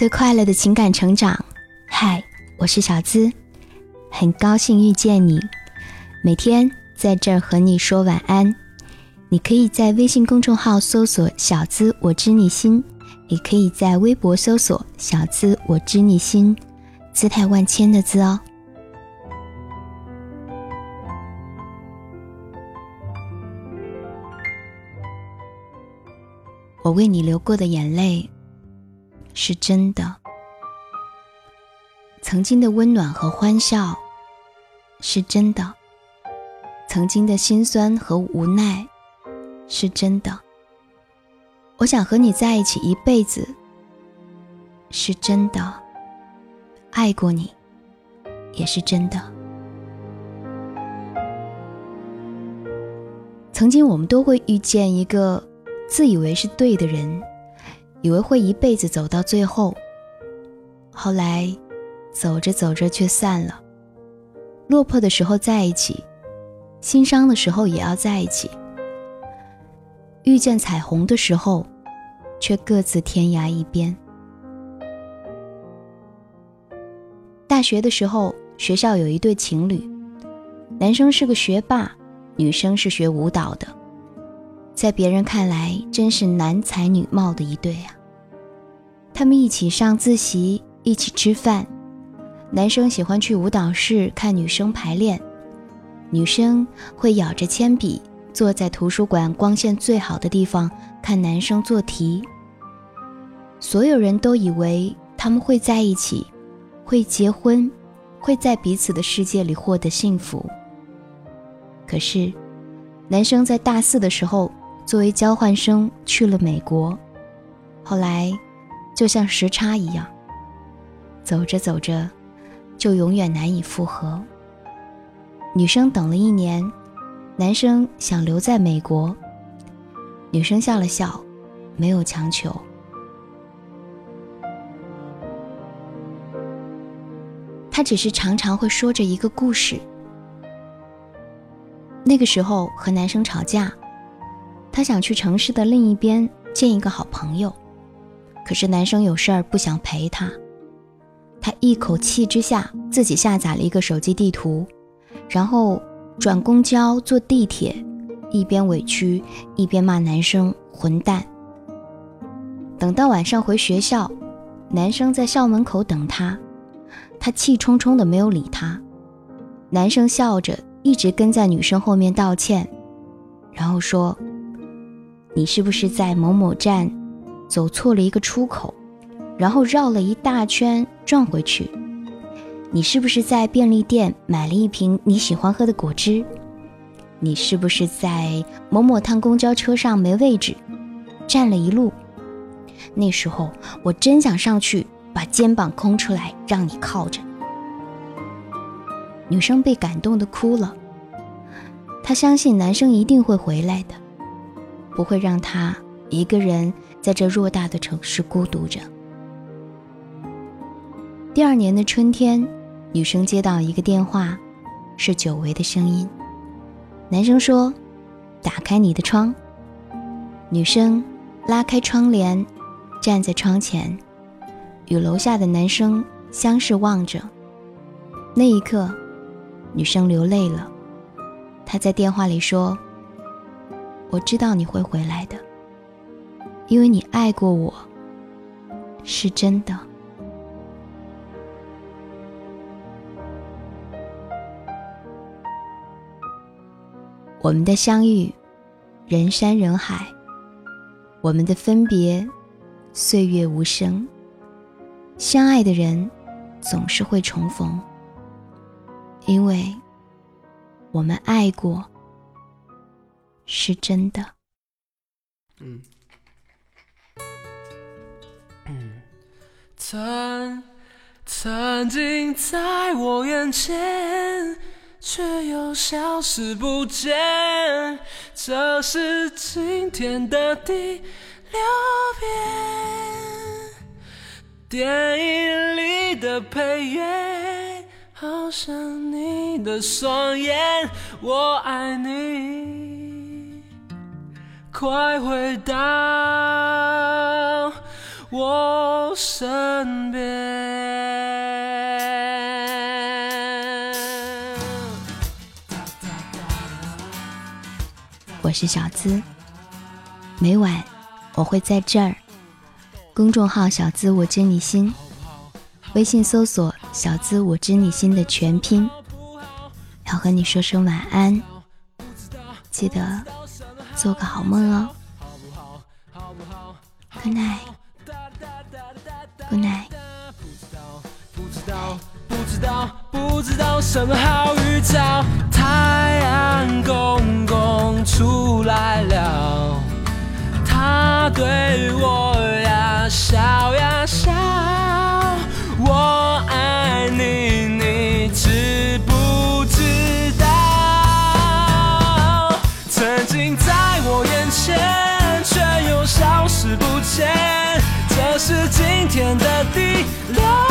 最快乐的情感成长。嗨，我是小资，很高兴遇见你。每天在这儿和你说晚安。你可以在微信公众号搜索“小资我知你心”，也可以在微博搜索“小资我知你心”，姿态万千的“资”哦。我为你流过的眼泪，是真的；曾经的温暖和欢笑，是真的；曾经的心酸和无奈，是真的。我想和你在一起一辈子，是真的；爱过你，也是真的。曾经我们都会遇见一个。自以为是对的人，以为会一辈子走到最后。后来，走着走着却散了。落魄的时候在一起，心伤的时候也要在一起。遇见彩虹的时候，却各自天涯一边。大学的时候，学校有一对情侣，男生是个学霸，女生是学舞蹈的。在别人看来，真是男才女貌的一对啊！他们一起上自习，一起吃饭。男生喜欢去舞蹈室看女生排练，女生会咬着铅笔，坐在图书馆光线最好的地方看男生做题。所有人都以为他们会在一起，会结婚，会在彼此的世界里获得幸福。可是，男生在大四的时候。作为交换生去了美国，后来就像时差一样，走着走着就永远难以复合。女生等了一年，男生想留在美国，女生笑了笑，没有强求。他只是常常会说着一个故事。那个时候和男生吵架。他想去城市的另一边见一个好朋友，可是男生有事儿不想陪他。他一口气之下自己下载了一个手机地图，然后转公交、坐地铁，一边委屈一边骂男生混蛋。等到晚上回学校，男生在校门口等他，他气冲冲的没有理他。男生笑着一直跟在女生后面道歉，然后说。你是不是在某某站走错了一个出口，然后绕了一大圈转回去？你是不是在便利店买了一瓶你喜欢喝的果汁？你是不是在某某趟公交车上没位置，站了一路？那时候我真想上去把肩膀空出来让你靠着。女生被感动的哭了，她相信男生一定会回来的。不会让他一个人在这偌大的城市孤独着。第二年的春天，女生接到一个电话，是久违的声音。男生说：“打开你的窗。”女生拉开窗帘，站在窗前，与楼下的男生相视望着。那一刻，女生流泪了。她在电话里说。我知道你会回来的，因为你爱过我，是真的。我们的相遇，人山人海；我们的分别，岁月无声。相爱的人总是会重逢，因为我们爱过。是真的。嗯，曾曾经在我眼前，却又消失不见。这是今天的第六遍，电影里的配乐，好像你的双眼。我爱你。快回到我身边。我是小资，每晚我会在这儿。公众号“小资我知你心”，微信搜索“小资我知你心”的全拼，要和你说声晚安，记得做个好梦哦。Good night，Good night。太阳公公出来了，他对我呀笑，今天的第六。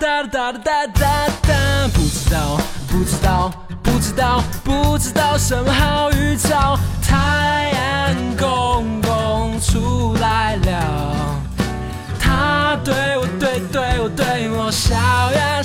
哒哒哒哒哒哒，不知道，不知道，不知道，不知道什么好预兆。太阳公公出来了，他对我对对我对我笑呀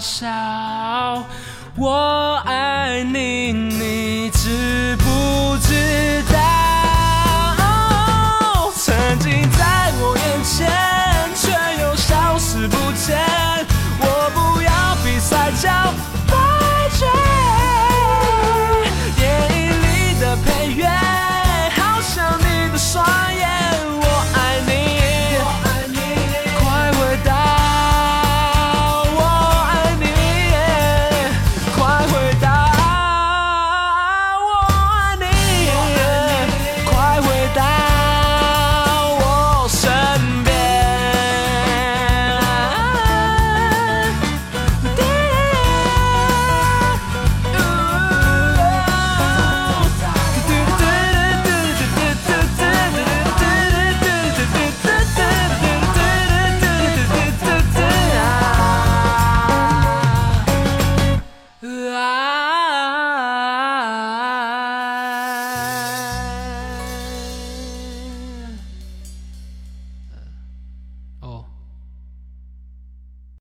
笑